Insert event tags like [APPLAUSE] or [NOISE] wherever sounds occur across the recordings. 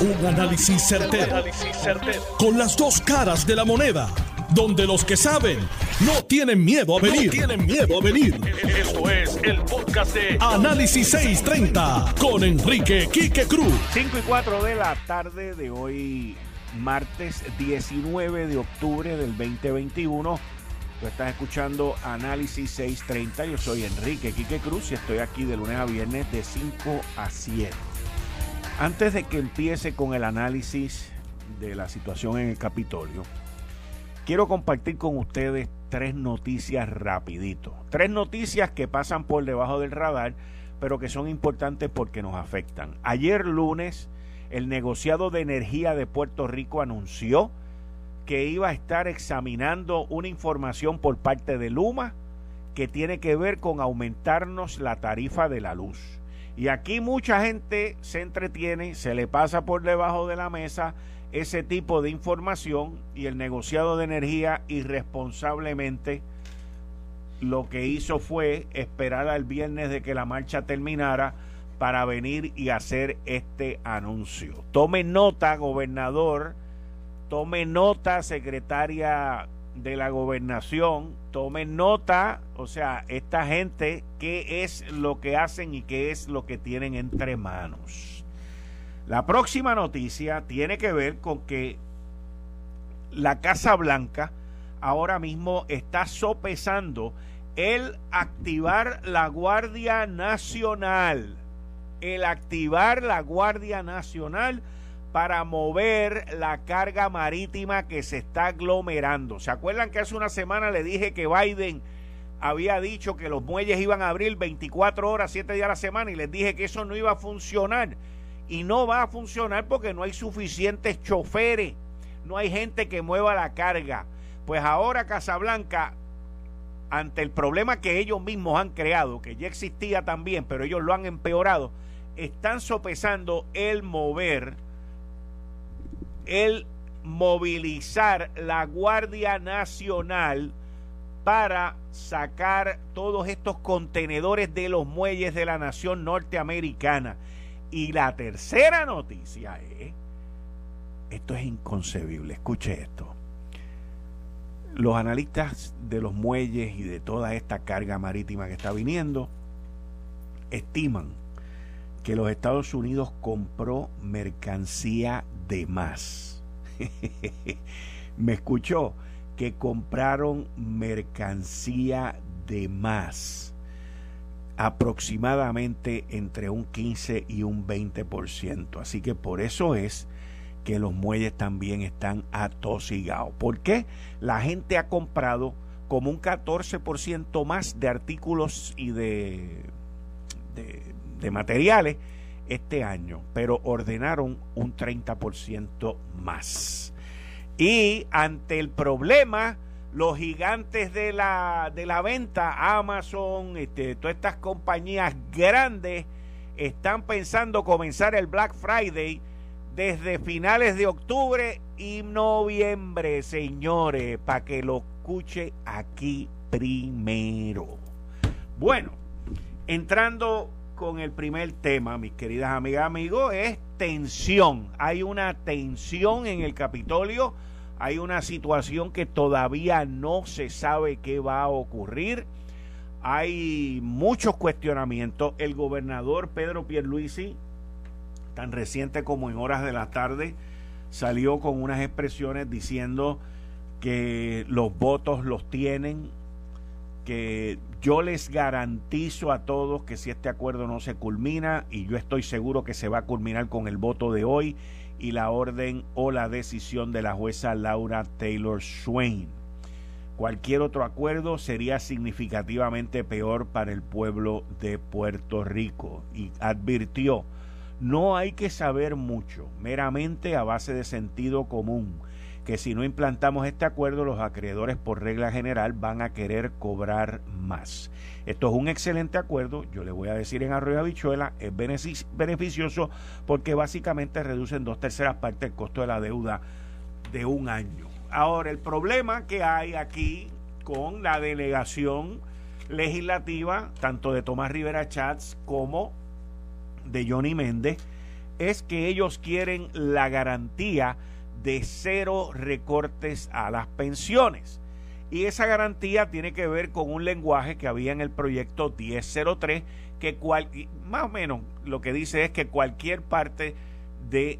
Un análisis certero, Con las dos caras de la moneda. Donde los que saben no tienen miedo a venir. tienen miedo a venir. Esto es el podcast de Análisis 630 con Enrique Quique Cruz. 5 y 4 de la tarde de hoy, martes 19 de octubre del 2021. Tú estás escuchando Análisis 630. Yo soy Enrique Quique Cruz y estoy aquí de lunes a viernes de 5 a 7. Antes de que empiece con el análisis de la situación en el Capitolio, quiero compartir con ustedes tres noticias rapidito. Tres noticias que pasan por debajo del radar, pero que son importantes porque nos afectan. Ayer lunes, el negociado de energía de Puerto Rico anunció que iba a estar examinando una información por parte de Luma que tiene que ver con aumentarnos la tarifa de la luz. Y aquí mucha gente se entretiene, se le pasa por debajo de la mesa ese tipo de información y el negociado de energía irresponsablemente lo que hizo fue esperar al viernes de que la marcha terminara para venir y hacer este anuncio. Tome nota, gobernador, tome nota, secretaria de la gobernación, tomen nota, o sea, esta gente, qué es lo que hacen y qué es lo que tienen entre manos. La próxima noticia tiene que ver con que la Casa Blanca ahora mismo está sopesando el activar la Guardia Nacional. El activar la Guardia Nacional para mover la carga marítima que se está aglomerando. ¿Se acuerdan que hace una semana le dije que Biden había dicho que los muelles iban a abrir 24 horas, 7 días a la semana y les dije que eso no iba a funcionar? Y no va a funcionar porque no hay suficientes choferes, no hay gente que mueva la carga. Pues ahora Casablanca, ante el problema que ellos mismos han creado, que ya existía también, pero ellos lo han empeorado, están sopesando el mover el movilizar la Guardia Nacional para sacar todos estos contenedores de los muelles de la nación norteamericana. Y la tercera noticia es, esto es inconcebible, escuche esto. Los analistas de los muelles y de toda esta carga marítima que está viniendo estiman que los Estados Unidos compró mercancía de más. [LAUGHS] Me escuchó que compraron mercancía de más, aproximadamente entre un 15 y un 20%. Así que por eso es que los muelles también están atosigados. ¿Por qué? La gente ha comprado como un 14% más de artículos y de, de materiales este año, pero ordenaron un 30% más. Y ante el problema, los gigantes de la, de la venta, Amazon, este, todas estas compañías grandes, están pensando comenzar el Black Friday desde finales de octubre y noviembre, señores, para que lo escuche aquí primero. Bueno, entrando con el primer tema, mis queridas amigas, amigos, es tensión. Hay una tensión en el Capitolio, hay una situación que todavía no se sabe qué va a ocurrir. Hay muchos cuestionamientos. El gobernador Pedro Pierluisi, tan reciente como en horas de la tarde, salió con unas expresiones diciendo que los votos los tienen, que yo les garantizo a todos que si este acuerdo no se culmina, y yo estoy seguro que se va a culminar con el voto de hoy y la orden o la decisión de la jueza Laura Taylor Swain, cualquier otro acuerdo sería significativamente peor para el pueblo de Puerto Rico. Y advirtió, no hay que saber mucho, meramente a base de sentido común que si no implantamos este acuerdo, los acreedores por regla general van a querer cobrar más. Esto es un excelente acuerdo, yo le voy a decir en Arroyo Habichuela, es beneficioso porque básicamente reducen dos terceras partes el costo de la deuda de un año. Ahora, el problema que hay aquí con la delegación legislativa, tanto de Tomás Rivera Chats como de Johnny Méndez, es que ellos quieren la garantía de cero recortes a las pensiones. Y esa garantía tiene que ver con un lenguaje que había en el proyecto 1003, que cual, más o menos lo que dice es que cualquier parte de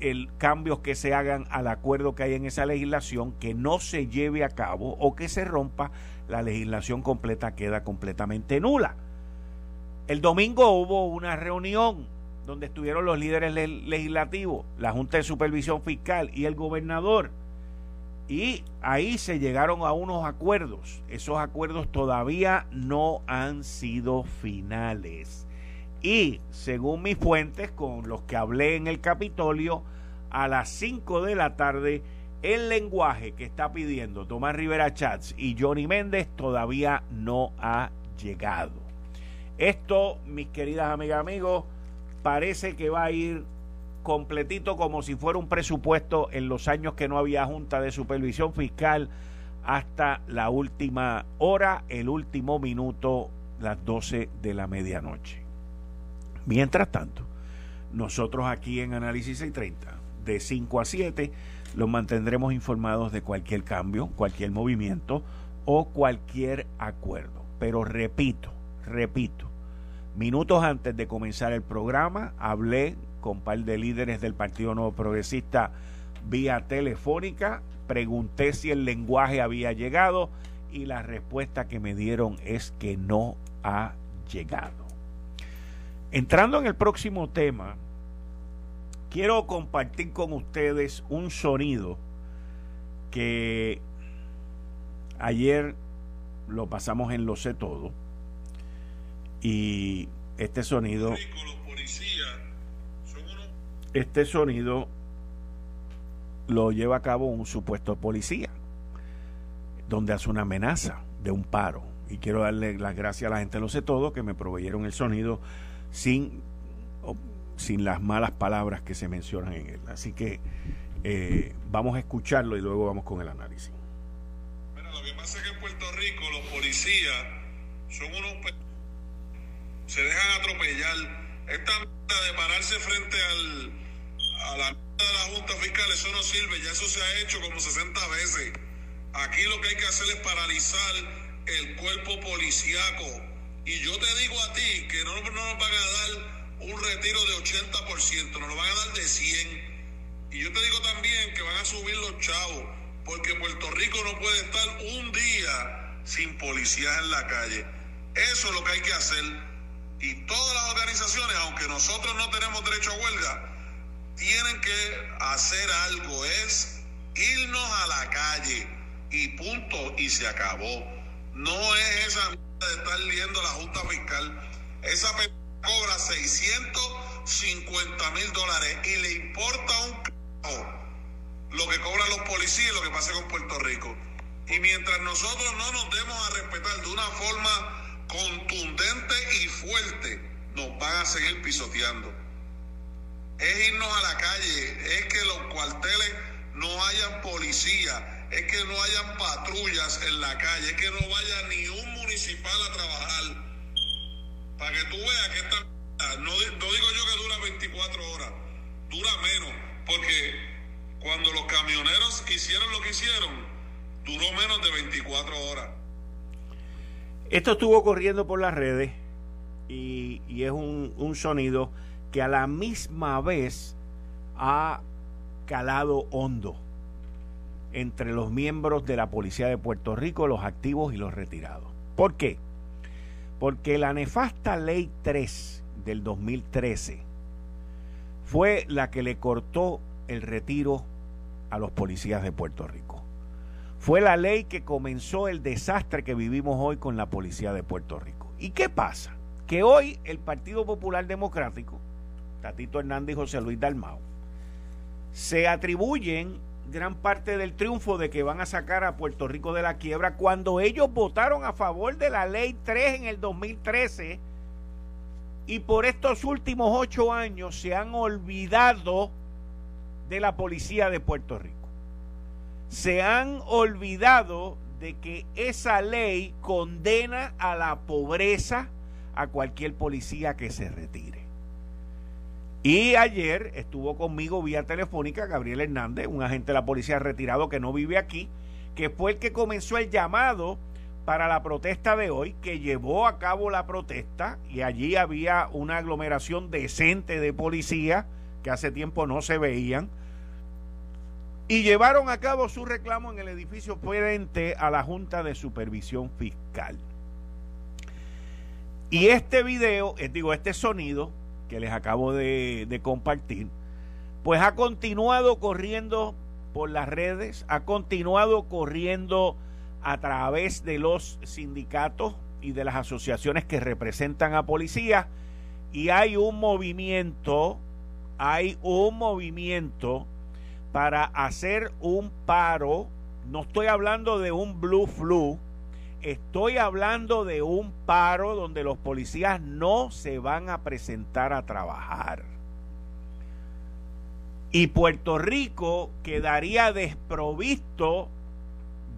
el cambios que se hagan al acuerdo que hay en esa legislación que no se lleve a cabo o que se rompa, la legislación completa queda completamente nula. El domingo hubo una reunión donde estuvieron los líderes legislativos, la Junta de Supervisión Fiscal y el gobernador. Y ahí se llegaron a unos acuerdos. Esos acuerdos todavía no han sido finales. Y según mis fuentes, con los que hablé en el Capitolio, a las 5 de la tarde, el lenguaje que está pidiendo Tomás Rivera Chats y Johnny Méndez todavía no ha llegado. Esto, mis queridas amigas y amigos, parece que va a ir completito como si fuera un presupuesto en los años que no había Junta de Supervisión Fiscal hasta la última hora, el último minuto, las 12 de la medianoche. Mientras tanto, nosotros aquí en Análisis 630, de 5 a 7, los mantendremos informados de cualquier cambio, cualquier movimiento o cualquier acuerdo. Pero repito, repito, minutos antes de comenzar el programa, hablé con un par de líderes del Partido Nuevo Progresista vía telefónica, pregunté si el lenguaje había llegado y la respuesta que me dieron es que no ha llegado. Entrando en el próximo tema, quiero compartir con ustedes un sonido que ayer lo pasamos en Lo sé todo y este sonido este sonido lo lleva a cabo un supuesto policía donde hace una amenaza de un paro y quiero darle las gracias a la gente Lo sé todo que me proveyeron el sonido sin, sin las malas palabras que se mencionan en él. Así que eh, vamos a escucharlo y luego vamos con el análisis. Lo que pasa es que en Puerto Rico los policías son unos... se dejan atropellar. Esta de pararse frente al, a la de la Junta Fiscal, eso no sirve, ya eso se ha hecho como 60 veces. Aquí lo que hay que hacer es paralizar el cuerpo policíaco y yo te digo a ti que no, nos van a dar un retiro de 80%, nos lo van a dar de 100. Y yo te digo también que van a subir los chavos, porque Puerto Rico no puede estar un día sin policías en la calle. Eso es lo que hay que hacer. Y todas las organizaciones, aunque nosotros no tenemos derecho a huelga, tienen que hacer algo. Es irnos a la calle y punto y se acabó. No es esa de estar leyendo la Junta Fiscal. Esa cobra 650 mil dólares y le importa un c lo que cobran los policías y lo que pasa con Puerto Rico. Y mientras nosotros no nos demos a respetar de una forma contundente y fuerte, nos van a seguir pisoteando. Es irnos a la calle, es que los cuarteles no hayan policía, es que no hayan patrullas en la calle, es que no vaya ni un municipal a trabajar. Para que tú veas que esta... No, no digo yo que dura 24 horas, dura menos, porque cuando los camioneros hicieron lo que hicieron, duró menos de 24 horas. Esto estuvo corriendo por las redes y, es un, un sonido que a la misma vez ha calado hondo entre los miembros de la Policía de Puerto Rico, los activos y los retirados. ¿Por qué? Porque la nefasta Ley 3 del 2013 fue la que le cortó el retiro a los policías de Puerto Rico. Fue la ley que comenzó el desastre que vivimos hoy con la policía de Puerto Rico. ¿Y qué pasa? Que hoy el Partido Popular Democrático, Tatito Hernández y José Luis Dalmau, se atribuyen gran parte del triunfo de que van a sacar a Puerto Rico de la quiebra cuando ellos votaron a favor de la ley 3 en el 2013 y por estos últimos ocho años se han olvidado de la policía de Puerto Rico. Se han olvidado de que esa ley condena a la pobreza a cualquier policía que se retire. Y ayer estuvo conmigo vía telefónica Gabriel Hernández, un agente de la policía retirado que no vive aquí, que fue el que comenzó el llamado para la protesta de hoy, que llevó a cabo la protesta y allí había una aglomeración decente de policía que hace tiempo no se veían y llevaron a cabo su reclamo en el edificio frente a la Junta de Supervisión Fiscal. Y este video, eh, digo, este sonido que les acabo de, de compartir, pues ha continuado corriendo por las redes, ha continuado corriendo a través de los sindicatos y de las asociaciones que representan a policías y hay un movimiento, hay un movimiento para hacer un paro, no estoy hablando de un blue flu, estoy hablando de un paro donde los policías no se van a presentar a trabajar. Y Puerto Rico quedaría desprovisto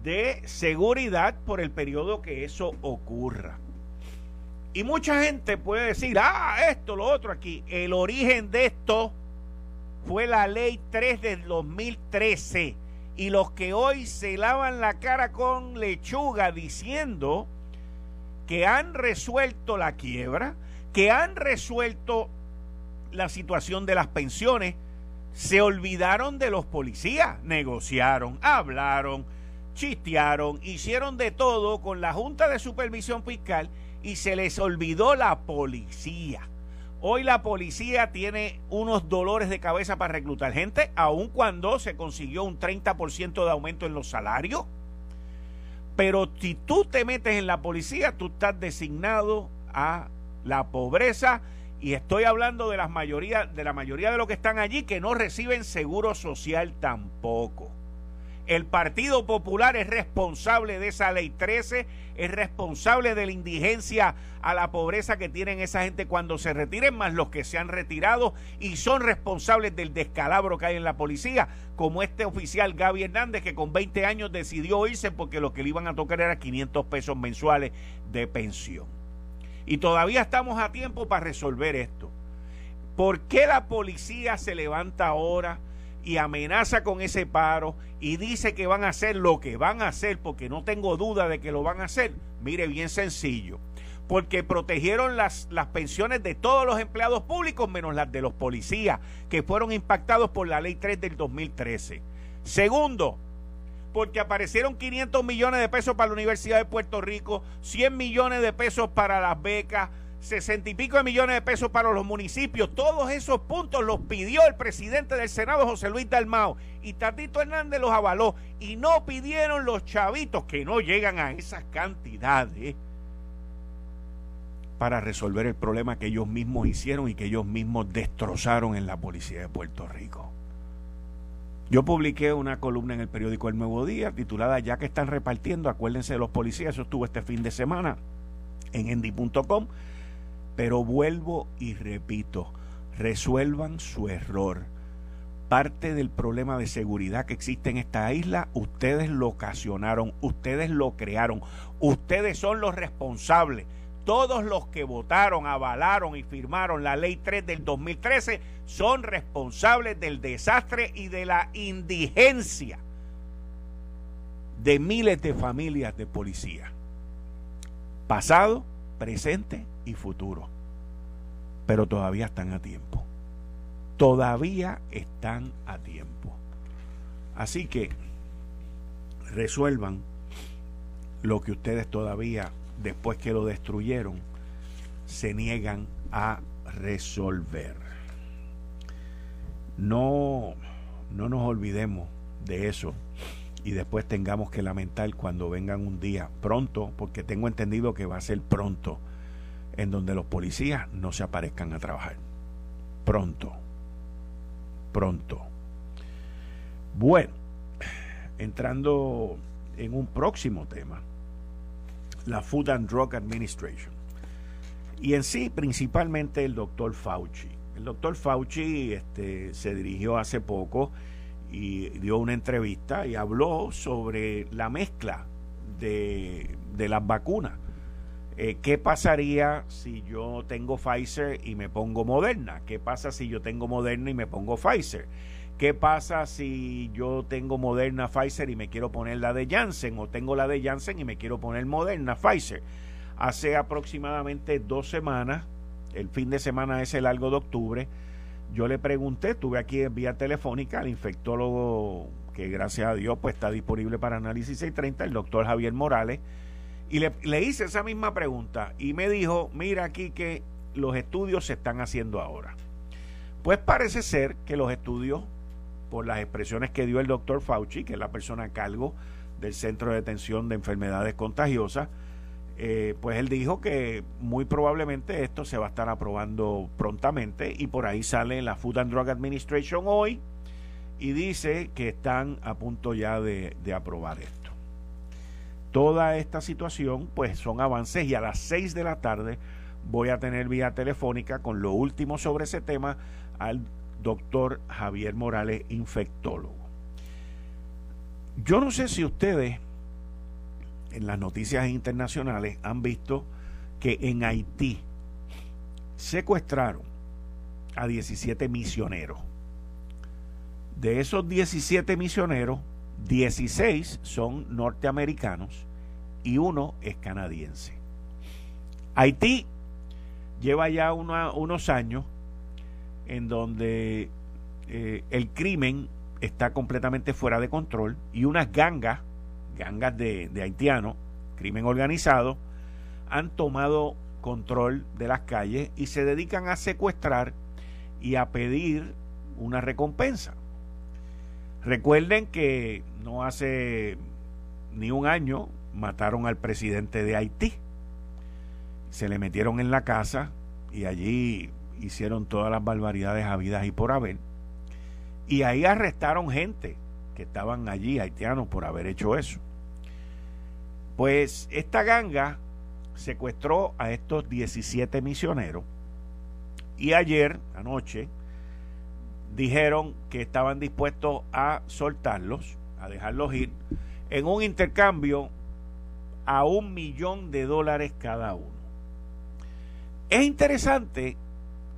de seguridad por el periodo que eso ocurra. Y mucha gente puede decir, ah, esto, lo otro aquí. El origen de esto fue la ley 3 del 2013 y los que hoy se lavan la cara con lechuga diciendo que han resuelto la quiebra, que han resuelto la situación de las pensiones, se olvidaron de los policías, negociaron, hablaron, chistearon, hicieron de todo con la Junta de Supervisión Fiscal y se les olvidó la policía. Hoy la policía tiene unos dolores de cabeza para reclutar gente, aun cuando se consiguió un 30% de aumento en los salarios. Pero si tú te metes en la policía, tú estás designado a la pobreza y estoy hablando de, las mayoría, de la mayoría de los que están allí que no reciben seguro social tampoco. El Partido Popular es responsable de esa ley 13, es responsable de la indigencia a la pobreza que tienen esa gente cuando se retiren, más los que se han retirado y son responsables del descalabro que hay en la policía, como este oficial Gaby Hernández que con 20 años decidió irse porque lo que le iban a tocar era 500 pesos mensuales de pensión. Y todavía estamos a tiempo para resolver esto. ¿Por qué la policía se levanta ahora? Y amenaza con ese paro y dice que van a hacer lo que van a hacer, porque no tengo duda de que lo van a hacer, mire, bien sencillo, porque protegieron las, las pensiones de todos los empleados públicos menos las de los policías, que fueron impactados por la ley 3 del 2013. Segundo, porque aparecieron 500 millones de pesos para la Universidad de Puerto Rico, 100 millones de pesos para las becas, sesenta y pico de millones de pesos para los municipios. Todos esos puntos los pidió el presidente del Senado, José Luis Dalmao, y Tatito Hernández los avaló. Y no pidieron los chavitos que no llegan a esas cantidades para resolver el problema que ellos mismos hicieron y que ellos mismos destrozaron en la policía de Puerto Rico. Yo publiqué una columna en el periódico El Nuevo Día titulada Ya que están repartiendo, acuérdense de los policías, eso estuvo este fin de semana en endy.com pero vuelvo y repito, resuelvan su error. Parte del problema de seguridad que existe en esta isla, ustedes lo ocasionaron, ustedes lo crearon, ustedes son los responsables. Todos los que votaron, avalaron y firmaron la ley 3 del 2013 son responsables del desastre y de la indigencia de miles de familias de policía. Pasado, presente y futuro. Pero todavía están a tiempo. Todavía están a tiempo. Así que resuelvan lo que ustedes todavía, después que lo destruyeron, se niegan a resolver. No, no nos olvidemos de eso y después tengamos que lamentar cuando vengan un día pronto, porque tengo entendido que va a ser pronto, en donde los policías no se aparezcan a trabajar. Pronto. Pronto. Bueno, entrando en un próximo tema, la Food and Drug Administration. Y en sí, principalmente el doctor Fauci. El doctor Fauci este, se dirigió hace poco y dio una entrevista y habló sobre la mezcla de, de las vacunas Eh, ¿Qué pasaría si yo tengo Pfizer y me pongo Moderna? ¿Qué pasa si yo tengo Moderna y me pongo Pfizer? ¿Qué pasa si yo tengo Moderna Pfizer y me quiero poner la de Janssen o tengo la de Janssen y me quiero poner Moderna Pfizer? Hace aproximadamente dos semanas, el fin de semana ese largo de octubre, yo le pregunté, tuve aquí en vía telefónica al infectólogo que gracias a Dios pues está disponible para análisis 630, el doctor Javier Morales, y le, le hice esa misma pregunta y me dijo, mira aquí que los estudios se están haciendo ahora. Pues parece ser que los estudios, por las expresiones que dio el doctor Fauci, que es la persona a cargo del Centro de Detención de Enfermedades Contagiosas, eh, pues él dijo que muy probablemente esto se va a estar aprobando prontamente y por ahí sale la Food and Drug Administration hoy y dice que están a punto ya de, de aprobar esto. Toda esta situación pues son avances y a las 6 de la tarde voy a tener vía telefónica con lo último sobre ese tema al doctor Javier Morales, infectólogo. Yo no sé si ustedes en las noticias internacionales han visto que en Haití secuestraron a 17 misioneros. De esos 17 misioneros, 16 son norteamericanos y uno es canadiense. Haití lleva ya unos años en donde eh, el crimen está completamente fuera de control y unas gangas gangas de, haitianos, crimen organizado, han tomado control de las calles y se dedican a secuestrar y a pedir una recompensa. Recuerden que no hace ni un año mataron al presidente de Haití. Se le metieron en la casa y allí hicieron todas las barbaridades habidas y por haber. Y ahí arrestaron gente que estaban allí, haitianos, por haber hecho eso. Pues esta ganga secuestró a estos 17 misioneros y ayer, anoche, dijeron que estaban dispuestos a soltarlos, a dejarlos ir, en un intercambio a un millón de dólares cada uno. Es interesante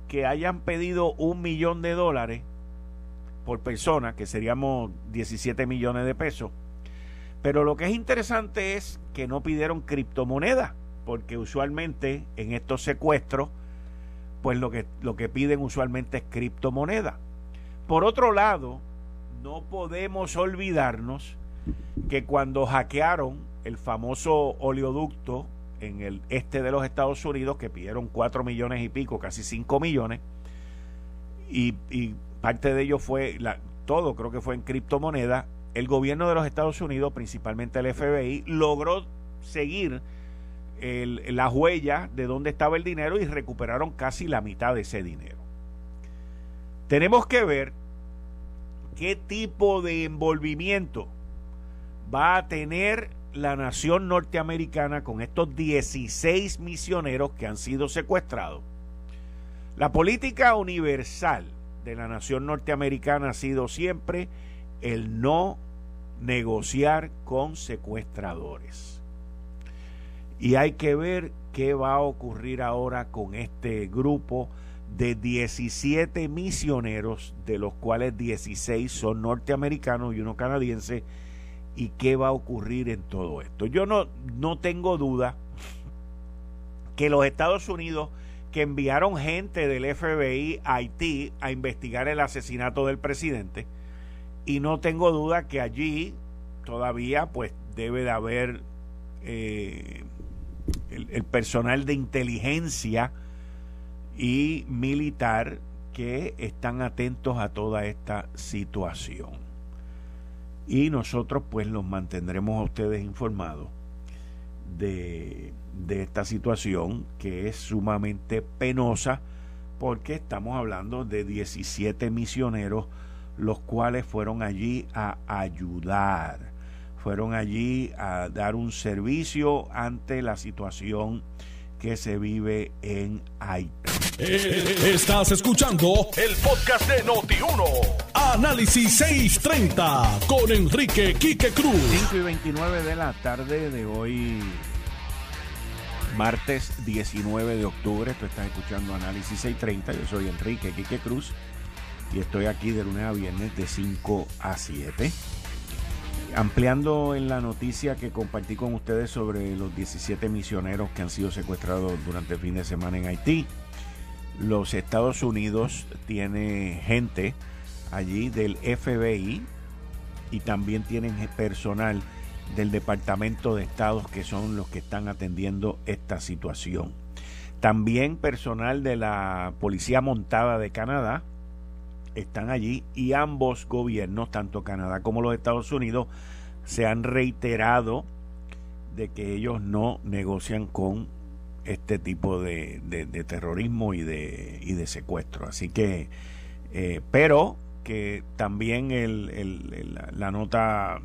que hayan pedido un millón de dólares por persona, que seríamos 17 millones de pesos, pero lo que es interesante es que no pidieron criptomonedas, porque usualmente en estos secuestros, pues lo que, lo que piden usualmente es criptomoneda. Por otro lado, no podemos olvidarnos que cuando hackearon el famoso oleoducto en el este de los Estados Unidos, que pidieron 4 millones y pico, casi 5 millones, y, parte de ello fue, la, todo creo que fue en criptomoneda, el gobierno de los Estados Unidos, principalmente el FBI, logró seguir las huellas de dónde estaba el dinero y recuperaron casi la mitad de ese dinero. Tenemos que ver qué tipo de envolvimiento va a tener la nación norteamericana con estos 16 misioneros que han sido secuestrados. La política universal de la nación norteamericana ha sido siempre el no negociar con secuestradores. Y hay que ver qué va a ocurrir ahora con este grupo de 17 misioneros, de los cuales 16 son norteamericanos y uno canadiense, y qué va a ocurrir en todo esto. Yo no, no tengo duda que los Estados Unidos, que enviaron gente del FBI a Haití a investigar el asesinato del presidente, y no tengo duda que allí todavía pues debe de haber eh, el, personal de inteligencia y militar que están atentos a toda esta situación. Y nosotros pues los mantendremos a ustedes informados de, de esta situación que es sumamente penosa porque estamos hablando de 17 misioneros los cuales fueron allí a ayudar, fueron allí a dar un servicio ante la situación que se vive en Haití. Eh, estás escuchando el podcast de Noti1. Análisis 630 con Enrique Quique Cruz. 5 y 29 de la tarde de hoy, martes 19 de octubre. Tú estás escuchando Análisis 630. Yo soy Enrique Quique Cruz y estoy aquí de lunes a viernes de 5 a 7. Ampliando en la noticia que compartí con ustedes sobre los 17 misioneros que han sido secuestrados durante el fin de semana en Haití, los Estados Unidos tiene gente allí del FBI y también tienen personal del Departamento de Estados que son los que están atendiendo esta situación. También personal de la Policía Montada de Canadá están allí y ambos gobiernos, tanto Canadá como los Estados Unidos, se han reiterado de que ellos no negocian con este tipo de, terrorismo y de, y de secuestro. Así que, eh, pero que también el, la nota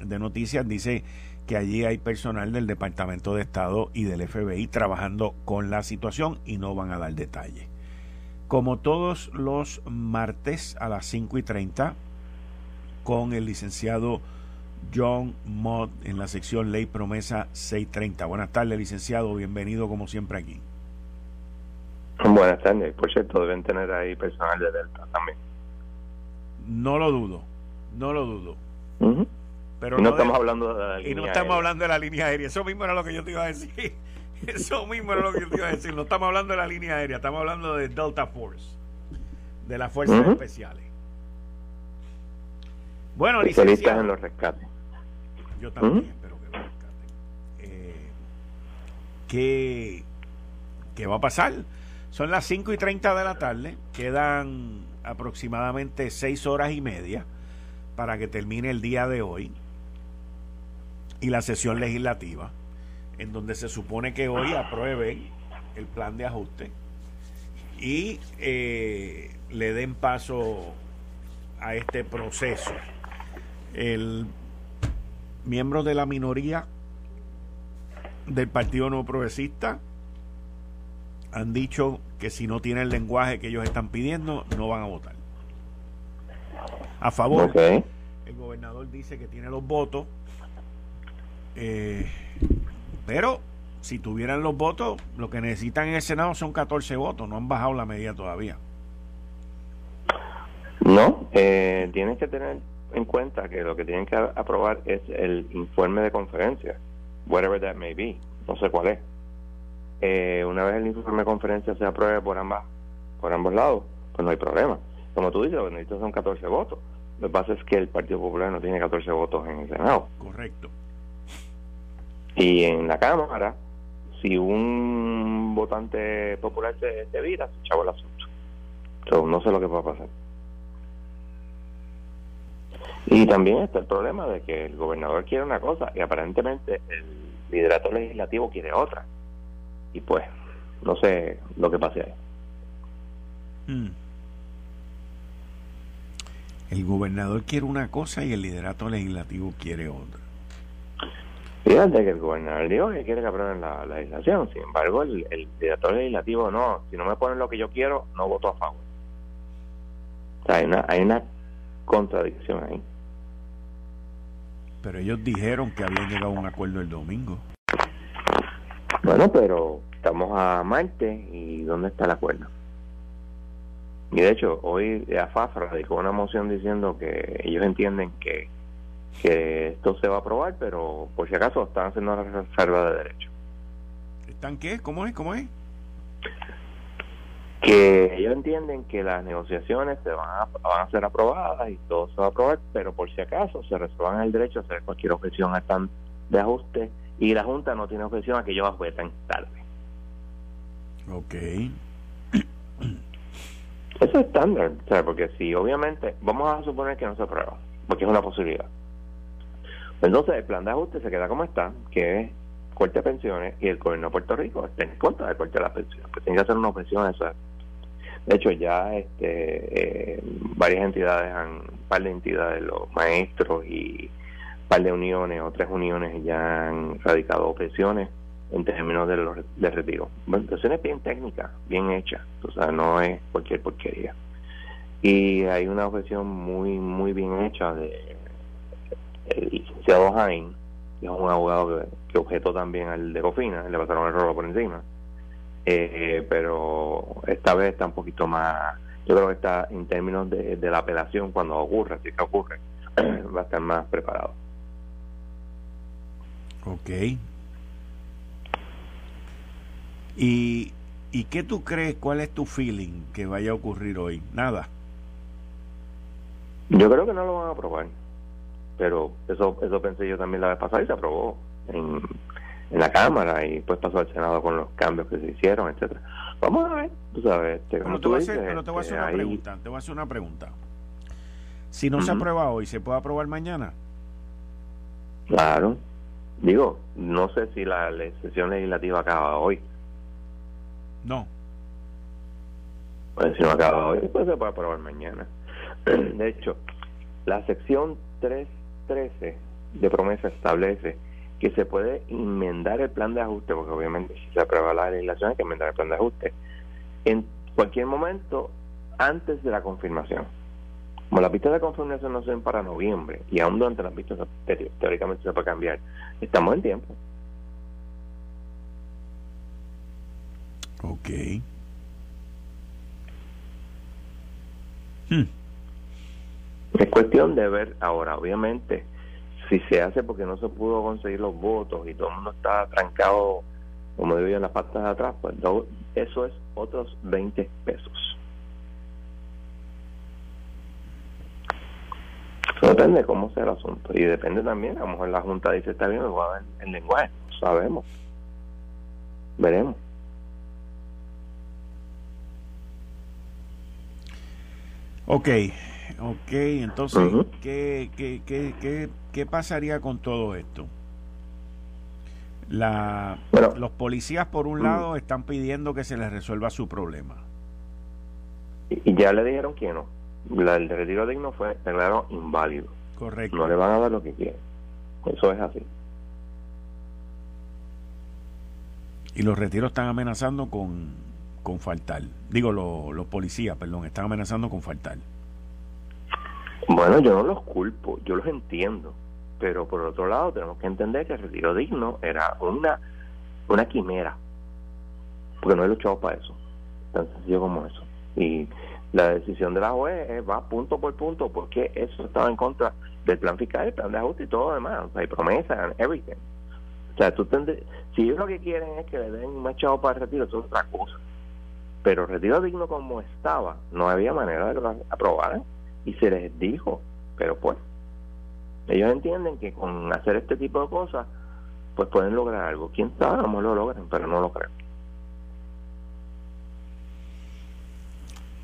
de noticias dice que allí hay personal del Departamento de Estado y del FBI trabajando con la situación y no van a dar detalles. Como todos los martes a las 5 y 30, con el licenciado John Mott en la sección Ley Promesa 630. Buenas tardes, licenciado. Bienvenido como siempre aquí. Buenas tardes. Por cierto, deben tener ahí personal de Delta también. No lo dudo, no lo dudo. Pero y no, estamos hablando de la línea Y no estamos hablando de la línea aérea. Eso mismo era lo que yo te iba a decir. [LAUGHS] Eso mismo era lo que yo te iba a decir. No estamos hablando de la línea aérea, estamos hablando de Delta Force, de las fuerzas especiales. Bueno, licenciado. en los rescates. Yo también espero que lo rescaten. Eh, ¿qué, ¿Qué va a pasar? Son las 5 y 30 de la tarde. Quedan aproximadamente 6 horas y media para que termine el día de hoy y la sesión legislativa, en donde se supone que hoy aprueben el plan de ajuste y eh, le den paso a este proceso. El miembro de la minoría del Partido No Progresista han dicho que si no tiene el lenguaje que ellos están pidiendo, no van a votar. A favor, el gobernador dice que tiene los votos eh, pero si tuvieran los votos, lo que necesitan en el Senado son 14 votos, no han bajado la medida todavía. No, eh, tienes que tener en cuenta que lo que tienen que aprobar es el informe de conferencia, whatever that may be, no sé cuál es. Eh, una vez el informe de conferencia se apruebe por ambas por ambos lados, pues no hay problema. Como tú dices, lo que necesitas son 14 votos. Lo que pasa es que el Partido Popular no tiene 14 votos en el Senado. Correcto. Y en la Cámara, si un votante popular se, se vira, se echaba el asunto. Entonces, no sé lo que va a pasar. Y también está el problema de que el gobernador quiere una cosa y aparentemente el liderato legislativo quiere otra. Y pues, no sé lo que pase ahí. Mm. El gobernador quiere una cosa y el liderato legislativo quiere otra. Fíjate que el gobernador dijo que quiere que aprueben la, legislación, sin embargo el, el director legislativo no, si no me ponen lo que yo quiero, no voto a favor. O sea, hay una, hay una contradicción ahí. Pero ellos dijeron que habían llegado a un acuerdo el domingo. Bueno, pero estamos a martes y ¿dónde está el acuerdo? Y de hecho, hoy AFAF radicó una moción diciendo que ellos entienden que que esto se va a aprobar, pero por si acaso están haciendo una reserva de derecho. ¿Están qué? ¿Cómo es? ¿Cómo es? Que ellos entienden que las negociaciones se van a, van a ser aprobadas y todo se va a aprobar, pero por si acaso se reservan el derecho a hacer cualquier objeción al plan de ajuste y la Junta no tiene objeción a que ellos tan tarde. Ok. Eso es estándar, o sea, porque si obviamente, vamos a suponer que no se aprueba, porque es una posibilidad entonces el plan de ajuste se queda como está, que es corte de pensiones, y el gobierno de Puerto Rico está en contra del corte de las pensiones, pues tiene que hacer una objeción a eso. De hecho, ya este, eh, varias entidades, han, un par de entidades, los maestros y un par de uniones o tres uniones ya han radicado objeciones en términos de, los, de retiro. Bueno, bien técnica, bien hecha, o sea, no es cualquier porquería. Y hay una objeción muy, muy bien hecha de licenciado Jaime que es un abogado que, objetó también al de Cofina, le pasaron el rolo por encima. Eh, pero esta vez está un poquito más, yo creo que está en términos de, la apelación cuando ocurre, si que ocurre, [CLEARS THROAT] va a estar más preparado. Ok. ¿Y, ¿Y qué tú crees? ¿Cuál es tu feeling que vaya a ocurrir hoy? Nada. Yo creo que no lo van a aprobar pero eso eso pensé yo también la vez pasada y se aprobó en, en la Cámara y pues pasó al Senado con los cambios que se hicieron, etcétera Vamos a ver, tú sabes. Este, pero, te voy a hacer, pero te voy a hacer una pregunta, te voy a hacer una pregunta. Si no se aprueba hoy, ¿se puede aprobar mañana? Claro. Digo, no sé si la, sesión legislativa acaba hoy. No. Pues si no acaba hoy, pues se puede aprobar mañana. [CLEARS THROAT] De hecho, la sección 3 13 de promesa establece que se puede enmendar el plan de ajuste, porque obviamente si se aprueba la legislación hay que enmendar el plan de ajuste, en cualquier momento antes de la confirmación. Como las pistas de confirmación no son para noviembre y aún durante las pistas teóricamente se puede cambiar, estamos en tiempo. Ok. Hmm. Es cuestión de ver ahora, obviamente, si se hace porque no se pudo conseguir los votos y todo el mundo está trancado, como digo yo, en las patas de atrás, pues eso es otros 20 pesos. depende de cómo sea el asunto y depende también, a lo mejor la Junta dice, está bien, me voy a ver el lenguaje, sabemos, veremos. Ok, Ok, entonces, ¿qué, qué, qué, qué, pasaría con todo esto? La, los policías, por un mm. lado, están pidiendo que se les resuelva su problema. Y, ya le dijeron que no. La, el retiro digno fue declarado inválido. Correcto. No le van a dar lo que quieren. Eso es así. Y los retiros están amenazando con, con faltar. Digo, los policías, perdón, están amenazando con faltar. Bueno, yo no los culpo, yo los entiendo, pero por otro lado tenemos que entender que el retiro digno era una, una quimera, porque no he luchado para eso, tan sencillo como eso. Y la decisión de la juez va punto por punto porque eso estaba en contra del plan fiscal, el plan de ajuste y todo lo demás, o sea, hay promesas, everything. O sea, tú si ellos lo que quieren es que le den más chavo para el retiro, eso es otra cosa. Pero el retiro digno como estaba, no había manera de que lo aprobaran y se les dijo, pero pues ellos entienden que con hacer este tipo de cosas pues pueden lograr algo. Quién sabe, no lo logran, pero no lo creo.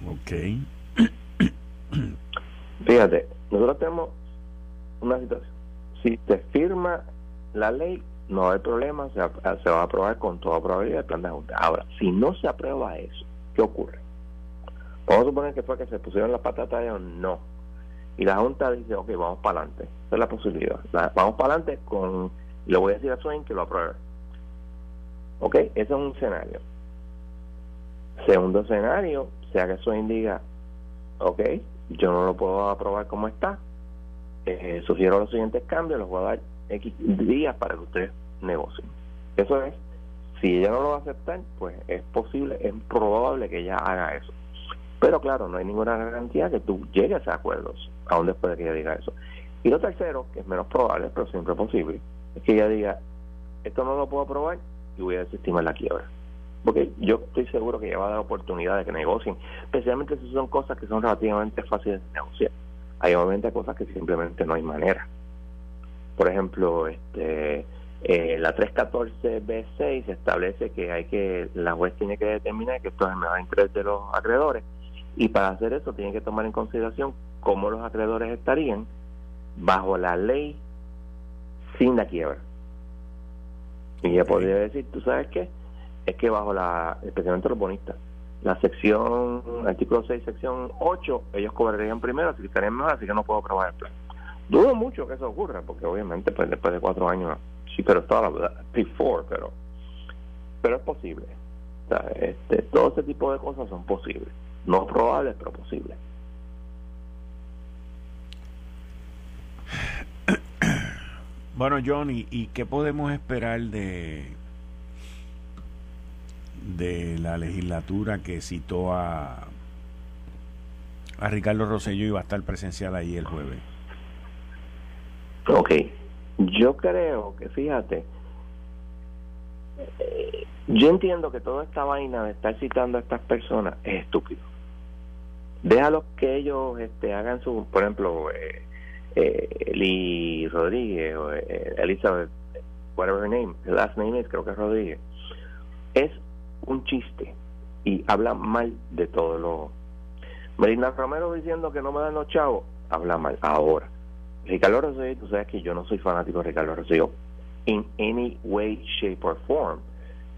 Ok. [CLEARS THROAT] Fíjate, nosotros tenemos una situación. Si se firma la ley, no hay problema, se, se va a aprobar con toda probabilidad el plan de ajuste. Ahora, si no se aprueba eso, ¿qué ocurre? Vamos a suponer que fue que se pusieron las patatas o no. Y la Junta dice, ok, vamos para adelante. Esa es la posibilidad. vamos para adelante con, le voy a decir a Swain que lo apruebe. Ok, ese es un escenario. Segundo escenario, sea que Swain diga, ok, yo no lo puedo aprobar como está. Eh, sugiero los siguientes cambios, los voy a dar X días para que ustedes negocien. Eso es, si ella no lo va a aceptar, pues es posible, es probable que ella haga eso. Pero claro, no hay ninguna garantía que tú llegues a acuerdos, a donde puede que ella diga eso. Y lo tercero, que es menos probable, pero siempre posible, es que ella diga, esto no lo puedo aprobar y voy a desestimar la quiebra. Porque yo estoy seguro que ella va a dar oportunidad de que negocien, especialmente si son cosas que son relativamente fáciles de negociar. Hay obviamente cosas que simplemente no hay manera. Por ejemplo, este eh, la 314B6 establece que hay que la juez tiene que determinar que esto es el mejor interés de los acreedores y para hacer eso tienen que tomar en consideración cómo los acreedores estarían bajo la ley sin la quiebra. Y ya podría decir, ¿tú sabes qué? Es que bajo la, especialmente los bonistas, la sección, artículo 6, sección 8, ellos cobrarían primero, así que estarían mejor, así que no puedo aprobar el plan. Dudo mucho que eso ocurra, porque obviamente pues después de cuatro años, sí, pero está la verdad, before, pero, pero es posible. O sea, este, todo ese tipo de cosas son posibles. No probable, pero posible. Bueno, Johnny, ¿y qué podemos esperar de de la legislatura que citó a a Ricardo Rosselló y va a estar presencial ahí el jueves? Ok, yo creo que fíjate, eh, yo entiendo que toda esta vaina de estar citando a estas personas es estúpido. Déjalo que ellos este, hagan su, por ejemplo, eh, eh, Rodríguez o eh, Elizabeth, whatever her name, the last name is, creo que es Rodríguez, es un chiste y habla mal de todo lo. Melina Romero diciendo que no me dan los chavos, habla mal. Ahora, Ricardo Rosselló, tú sabes que yo no soy fanático de Ricardo Rosselló in any way, shape or form.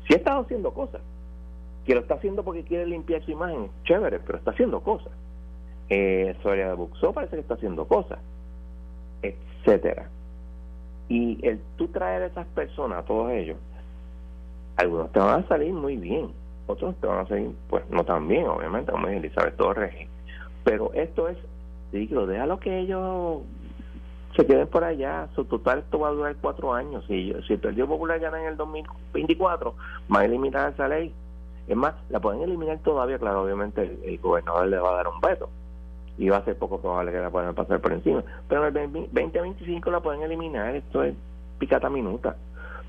Si ha estado haciendo cosas, que lo está haciendo porque quiere limpiar su imagen, chévere, pero está haciendo cosas. Eh, Soria de Buxó parece que está haciendo cosas etcétera. Y el tú traer a esas personas, a todos ellos, algunos te van a salir muy bien, otros te van a salir, pues no tan bien, obviamente, como Elizabeth Torres. Pero esto es, digo, déjalo que ellos se queden por allá. Su total esto va a durar cuatro años. Si, si el Partido Popular gana en el 2024, va a eliminar esa ley. Es más, la pueden eliminar todavía, claro, obviamente el, gobernador le va a dar un veto y va a ser poco probable que la puedan pasar por encima. Pero en el 2025 la pueden eliminar, esto es picata minuta.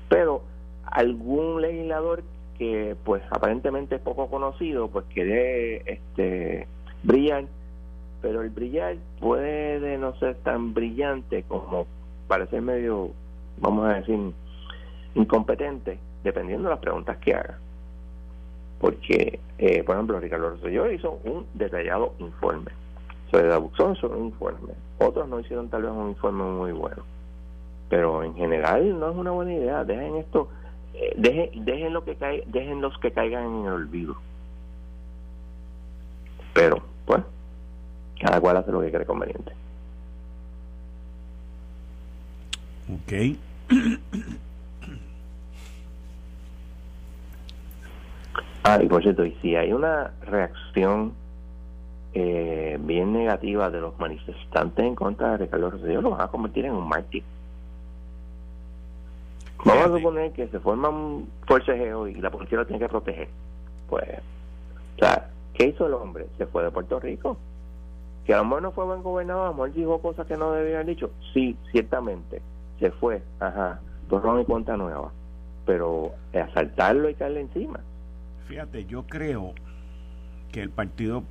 Pero algún legislador que pues aparentemente es poco conocido, pues quiere este brillar, pero el brillar puede no ser tan brillante como parecer medio, vamos a decir, incompetente, dependiendo de las preguntas que haga. Porque, eh, por ejemplo, Ricardo Rosselló hizo un detallado informe sobre la son un informe. Otros no hicieron tal vez un informe muy bueno. Pero en general no es una buena idea. Dejen esto, eh, dejen, dejen, lo que cae, dejen los que caigan en el olvido. Pero, pues, cada cual hace lo que cree conveniente. Ok. Ah, y por cierto, y si hay una reacción eh, bien negativa de los manifestantes en contra de Ricardo Rosselló lo van a convertir en un mártir. Vamos a suponer que se forman forcejeo y la policía lo tiene que proteger. Pues, o sea, ¿qué hizo el hombre? Se fue de Puerto Rico. Que a lo mejor no fue buen gobernador, a lo mejor dijo cosas que no debía haber dicho. Sí, ciertamente. Se fue, ajá, borrón y cuenta nueva. Pero asaltarlo y caerle encima. Fíjate, yo creo que el Partido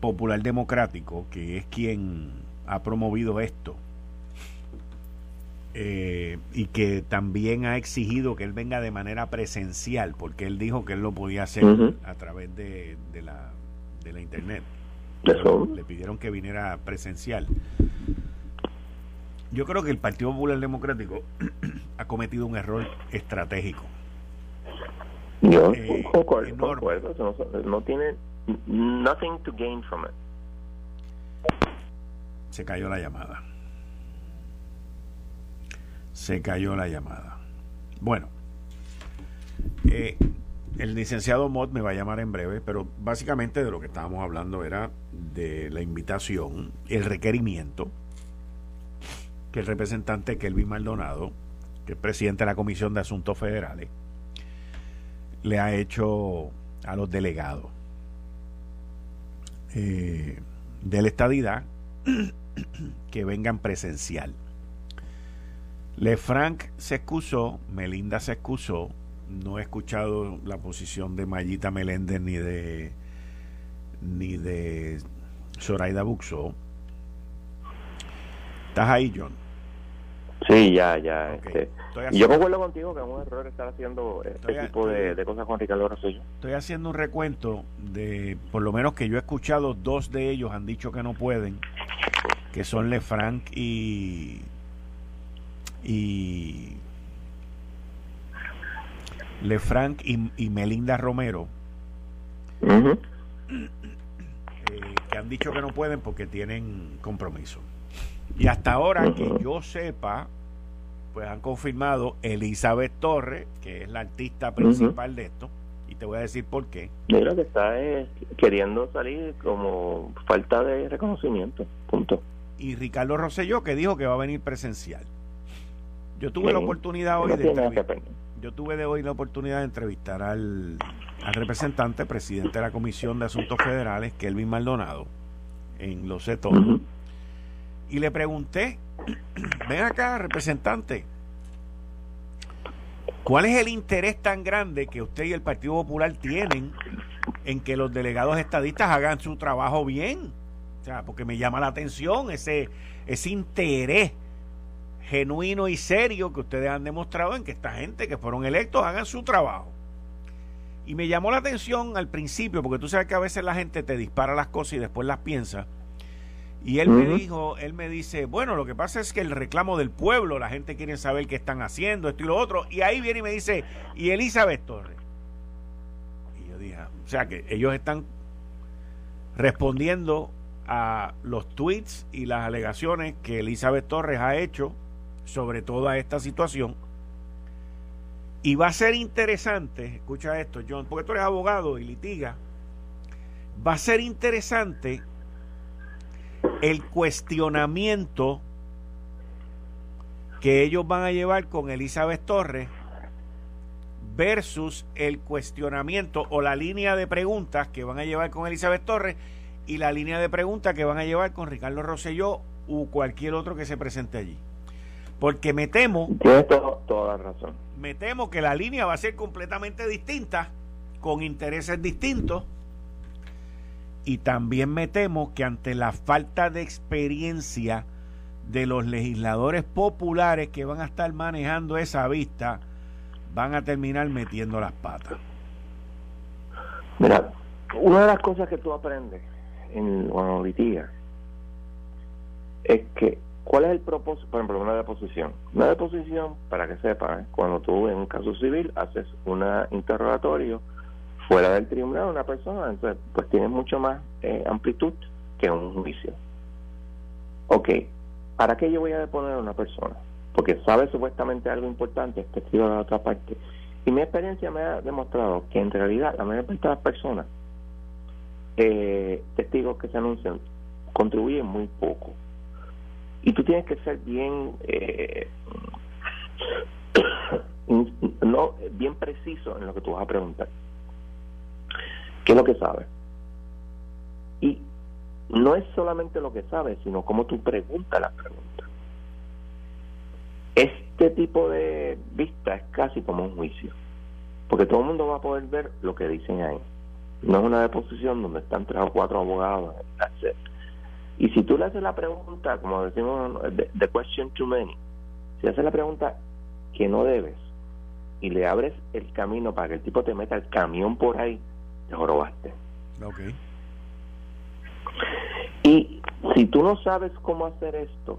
Popular Democrático, que es quien ha promovido esto, eh, y que también ha exigido que él venga de manera presencial, porque él dijo que él lo podía hacer a través de, de, la, de la internet. Le pidieron que viniera presencial. Yo creo que el Partido Popular Democrático [CLEARS THROAT] ha cometido un error estratégico. Yo eh, no tiene nothing to gain from it. Se cayó la llamada. Se cayó la llamada. Bueno, eh, el licenciado Mott me va a llamar en breve, pero básicamente de lo que estábamos hablando era de la invitación, el requerimiento que el representante Kelvin Maldonado, que es presidente de la Comisión de Asuntos Federales, le ha hecho a los delegados eh, de la estadidad [CLEARS THROAT] que vengan presencial. Lefranc se excusó, Melinda se excusó, no he escuchado la posición de Mayita Meléndez ni de ni de Zoraida Buxó. ¿Estás ahí, John? Sí, ya, ya. Este, yo concuerdo contigo que es un error estar haciendo este tipo de, cosas con Ricardo Rosselló. Estoy haciendo un recuento de, por lo menos que yo he escuchado, dos de ellos han dicho que no pueden, que son Lefranc y. y. Lefranc y, y Melinda Romero. Eh, que han dicho que no pueden porque tienen compromiso. Y hasta ahora que yo sepa, pues han confirmado Elizabeth Torres, que es la artista principal de esto, y te voy a decir por qué. Mira que está eh, queriendo salir como falta de reconocimiento, punto. Y Ricardo Rosselló, que dijo que va a venir presencial. Yo tuve la oportunidad hoy de yo tuve de hoy la oportunidad de entrevistar al, representante, presidente de la Comisión de Asuntos Federales, Kelvin Maldonado, en Lo sé todo. Y le pregunté, ven acá, representante, ¿cuál es el interés tan grande que usted y el Partido Popular tienen en que los delegados estadistas hagan su trabajo bien? O sea, porque me llama la atención ese, ese interés genuino y serio que ustedes han demostrado en que esta gente que fueron electos hagan su trabajo. Y me llamó la atención al principio, porque tú sabes que a veces la gente te dispara las cosas y después las piensa. Y él me dijo, él me dice, bueno, lo que pasa es que el reclamo del pueblo, la gente quiere saber qué están haciendo, esto y lo otro. Y ahí viene y me dice, y Elizabeth Torres. Y yo dije, o sea que ellos están respondiendo a los tweets y las alegaciones que Elizabeth Torres ha hecho sobre toda esta situación. Y va a ser interesante, escucha esto, John, porque tú eres abogado y litiga, va a ser interesante el cuestionamiento que ellos van a llevar con Elizabeth Torres versus el cuestionamiento o la línea de preguntas que van a llevar con Elizabeth Torres y la línea de preguntas que van a llevar con Ricardo Rosselló u cualquier otro que se presente allí. Porque me temo. Tienes toda la razón. Me temo que la línea va a ser completamente distinta, con intereses distintos. Y también me temo que ante la falta de experiencia de los legisladores populares que van a estar manejando esa vista, van a terminar metiendo las patas. Mira, una de las cosas que tú aprendes en cuando litigas es que ¿Cuál es el propósito? Por ejemplo, una deposición. Una deposición, para que sepas, cuando tú en un caso civil haces un interrogatorio fuera del tribunal una persona, entonces pues tiene mucho más eh, amplitud que un juicio. Ok, ¿para qué yo voy a deponer a una persona? Porque sabe supuestamente algo importante, es testigo de la otra parte. Y mi experiencia me ha demostrado que en realidad la mayor parte de las personas, eh, testigos que se anuncian, contribuyen muy poco y tú tienes que ser bien eh, [COUGHS] no bien preciso en lo que tú vas a preguntar qué es lo que sabes y no es solamente lo que sabes sino cómo tú preguntas la pregunta. Este tipo de vista es casi como un juicio porque todo el mundo va a poder ver lo que dicen ahí. No es una deposición donde están tres o cuatro abogados y si tú le haces la pregunta, como decimos, the, question too many, si haces la pregunta que no debes y le abres el camino para que el tipo te meta el camión por ahí, te jorobaste. Okay. Y si tú no sabes cómo hacer esto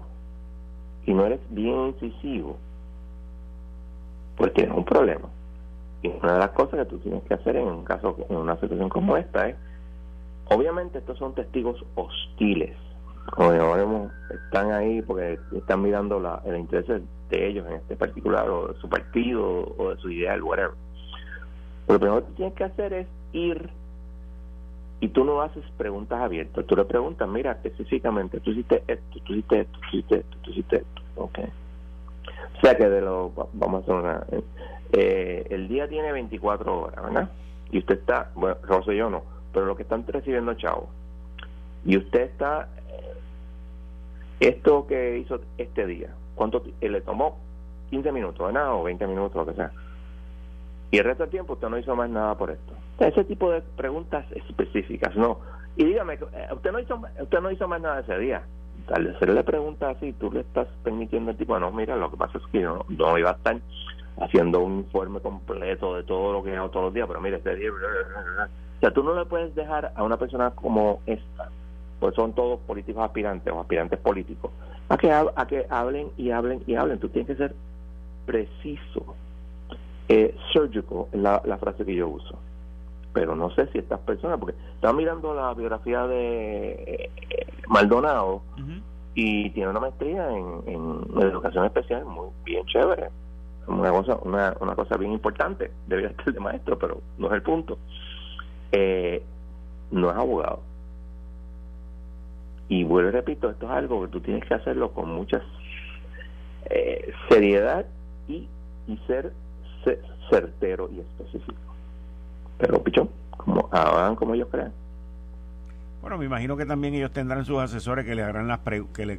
y no eres bien incisivo, pues tienes un problema. Y una de las cosas que tú tienes que hacer en un caso, en una situación como esta es Obviamente estos son testigos hostiles, como vemos, están ahí porque están mirando la, el interés de ellos en este particular, o de su partido, o de su ideal, whatever. Lo primero que tienes que hacer es ir y tú no haces preguntas abiertas, tú le preguntas, mira, específicamente, tú hiciste esto, tú hiciste esto, tú hiciste esto, tú hiciste esto, ok. O sea que de lo, vamos a hacer una, eh, el día tiene 24 horas, ¿verdad? Y usted está, bueno, no sé yo no, pero lo que están recibiendo chavos. Y usted está, eh, esto que hizo este día, ¿cuánto eh, le tomó? 15 minutos, ¿verdad? O 20 minutos, lo que sea. Y el resto del tiempo usted no hizo más nada por esto. ese tipo de preguntas específicas, ¿no? Y dígame, eh, usted no hizo, usted no hizo más nada ese día. Al hacerle preguntas así, tú le estás permitiendo al tipo, no, mira, lo que pasa es que yo no, iba a estar haciendo un informe completo de todo lo que hago todos los días, pero mire, este día sea, tú no le puedes dejar a una persona como esta, pues son todos políticos aspirantes o aspirantes políticos, a que, a que hablen y hablen y hablen. Tú tienes que ser preciso, eh, surgical, es la, frase que yo uso. Pero no sé si estas personas, porque estaba mirando la biografía de eh, Maldonado y tiene una maestría en, educación especial muy bien chévere una cosa una, una cosa bien importante debería ser de maestro pero no es el punto eh, no es abogado. Y vuelvo y repito, esto es algo que tú tienes que hacerlo con muchas eh, seriedad y, y ser certero y específico. Pero, pichón, como hagan como ellos crean. Bueno, me imagino que también ellos tendrán sus asesores que le harán las que le,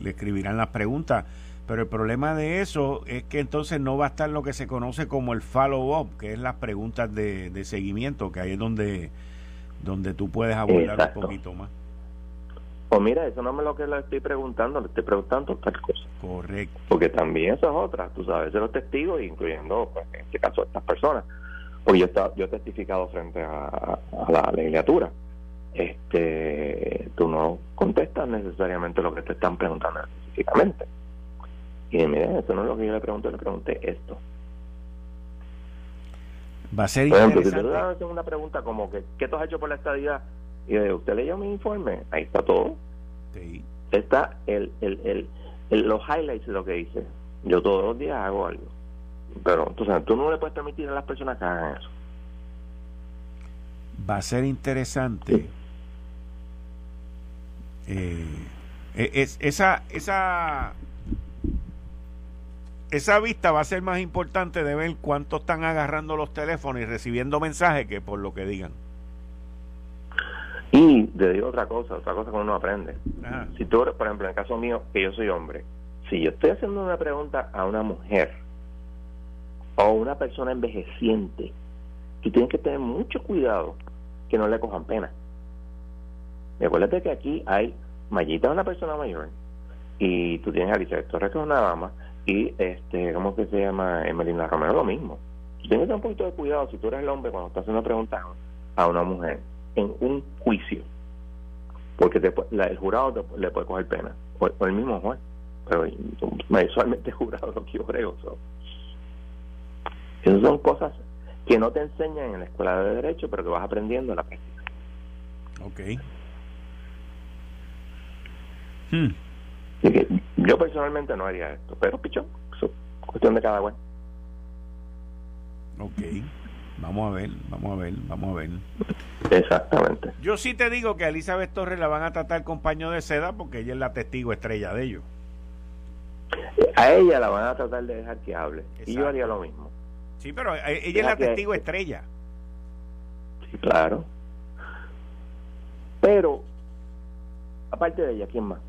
le, escribirán las preguntas. Pero el problema de eso es que entonces no va a estar lo que se conoce como el follow-up, que es las preguntas de, de, seguimiento, que ahí es donde, donde tú puedes abordar un poquito más. Pues mira, eso no me lo que le estoy preguntando, le estoy preguntando tal cosa. Correcto. Porque también eso es otra, tú sabes, de los testigos, incluyendo pues, en este caso estas personas. Porque yo, está, yo he testificado frente a, la legislatura. Este, tú no contestas necesariamente lo que te están preguntando específicamente. Y mira, eso no es lo que yo le pregunté, le pregunté esto. Va a ser Por ejemplo, si te una pregunta como que, ¿qué tú has hecho por la estadía? Y usted leyó mi informe, ahí está todo. Sí. Está el, el, el, los highlights de lo que hice. Yo todos los días hago algo. Pero entonces tú no le puedes permitir a las personas que hagan eso. Va a ser interesante. Eh, e, es, esa, esa, esa vista va a ser más importante de ver cuánto están agarrando los teléfonos y recibiendo mensajes que por lo que digan. Y te digo otra cosa, otra cosa que uno aprende. Si tú, por ejemplo, en el caso mío, que yo soy hombre, si yo estoy haciendo una pregunta a una mujer o una persona envejeciente, tú tienes que tener mucho cuidado que no le cojan pena. Recuérdate que aquí hay Mayita una persona mayor y tú tienes a Alicia Torres que es una dama y este, ¿cómo que se llama? Emelina Romero lo mismo. Tú tienes que tener un poquito de cuidado si tú eres el hombre cuando estás haciendo preguntas a una mujer en un juicio, porque el jurado le puede coger pena, o, el mismo juez, pero mensualmente [LAUGHS] jurado lo que yo creo. Esas son cosas que no te enseñan en la escuela de Derecho, pero que vas aprendiendo en la práctica. Ok. Hmm. yo personalmente no haría esto, pero pichón, es cuestión de cada uno. Ok. Vamos a ver, vamos a ver, vamos a ver. Exactamente. Yo sí te digo que a Elizabeth Torres la van a tratar con paño de seda porque ella es la testigo estrella de ellos. A ella la van a tratar de dejar que hable. Y yo haría lo mismo. Sí, pero ella es la testigo estrella. Sí, claro. Pero, aparte de ella, ¿quién más?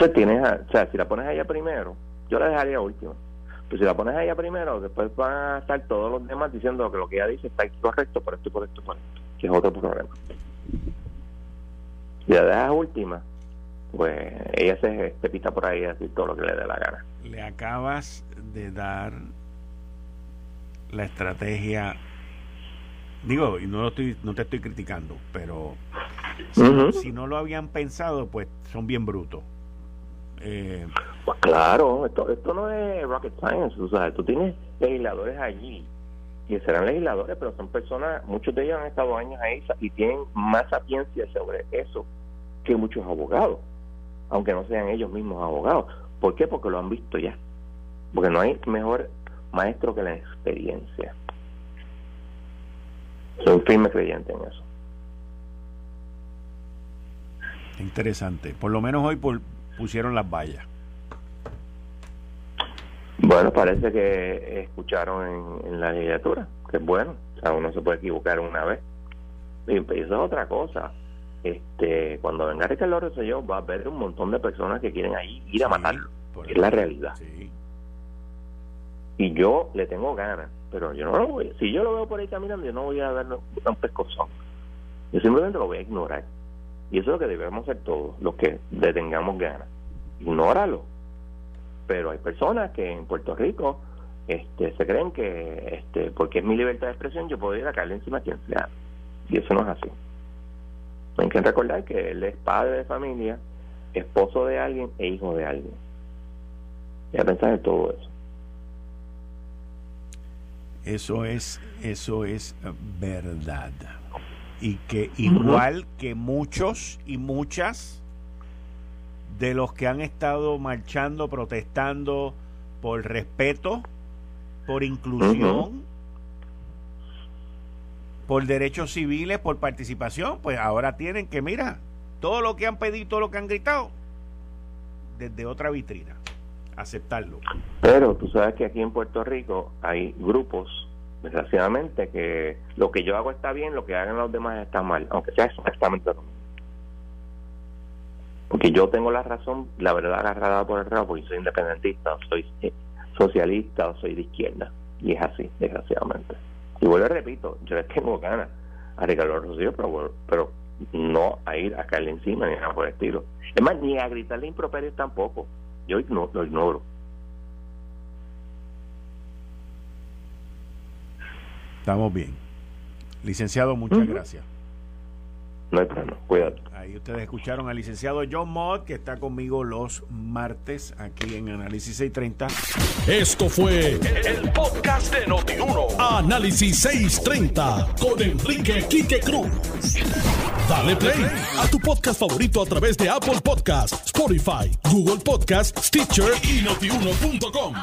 O tienes o sea, si la pones a ella primero, yo la dejaría última. Pues si la pones a ella primero, después van a estar todos los demás diciendo que lo que ella dice está incorrecto por esto, por esto, por esto, que es otro problema. Si la dejas última, pues ella se, pita por ahí a decir todo lo que le dé la gana. Le acabas de dar la estrategia digo y no estoy no te estoy criticando pero si no lo habían pensado pues son bien brutos eh, pues claro, esto, esto no es rocket science, o sea, tú tienes legisladores allí y serán legisladores, pero son personas, muchos de ellos han estado años ahí y tienen más sapiencia sobre eso que muchos abogados, aunque no sean ellos mismos abogados. ¿Por qué? Porque lo han visto ya. Porque no hay mejor maestro que la experiencia. Soy firme creyente en eso. Interesante. Por lo menos hoy pusieron las vallas? Bueno, parece que escucharon en, la legislatura, que es bueno, o sea, uno se puede equivocar una vez. Y eso es otra cosa. Este, cuando venga Ricardo Rosselló va a haber un montón de personas que quieren ahí ir a matarlo. Es la realidad. Y yo le tengo ganas, pero yo no lo voy. Si yo lo veo por ahí caminando, yo no voy a ver un pescozón. Yo simplemente lo voy a ignorar. Y eso es lo que debemos hacer todos, los que le tengamos ganas. Ignóralo. Pero hay personas que en Puerto Rico este, se creen que este, porque es mi libertad de expresión yo puedo ir a caerle encima a quien sea. Y eso no es así. Hay que recordar que él es padre de familia, esposo de alguien e hijo de alguien. Y a pensar en todo eso. Eso es, eso es verdad y que igual que muchos y muchas de los que han estado marchando, protestando por respeto, por inclusión, por derechos civiles, por participación, pues ahora tienen que, mira, todo lo que han pedido, todo lo que han gritado, desde otra vitrina, aceptarlo. Pero tú sabes que aquí en Puerto Rico hay grupos, desgraciadamente, que lo que yo hago está bien, lo que hagan los demás está mal, aunque sea exactamente lo mismo. Porque yo tengo la razón, la verdad agarrada por el rabo, porque soy independentista, soy socialista o soy de izquierda. Y es así, desgraciadamente. Y vuelvo repito, yo les tengo ganas a Ricardo Rocío, pero, pero no a ir a caerle encima ni nada por el estilo. Es más, ni a gritarle improperios tampoco. Yo no, lo ignoro. Estamos bien. Licenciado, muchas gracias. No hay problema, cuídate. Ahí ustedes escucharon al licenciado John Mott, que está conmigo los martes aquí en Análisis 630. Esto fue el, podcast de Notiuno. Análisis 630 con Enrique Quique Cruz. Dale play a tu podcast favorito a través de Apple Podcasts, Spotify, Google Podcasts, Stitcher y notiuno.com.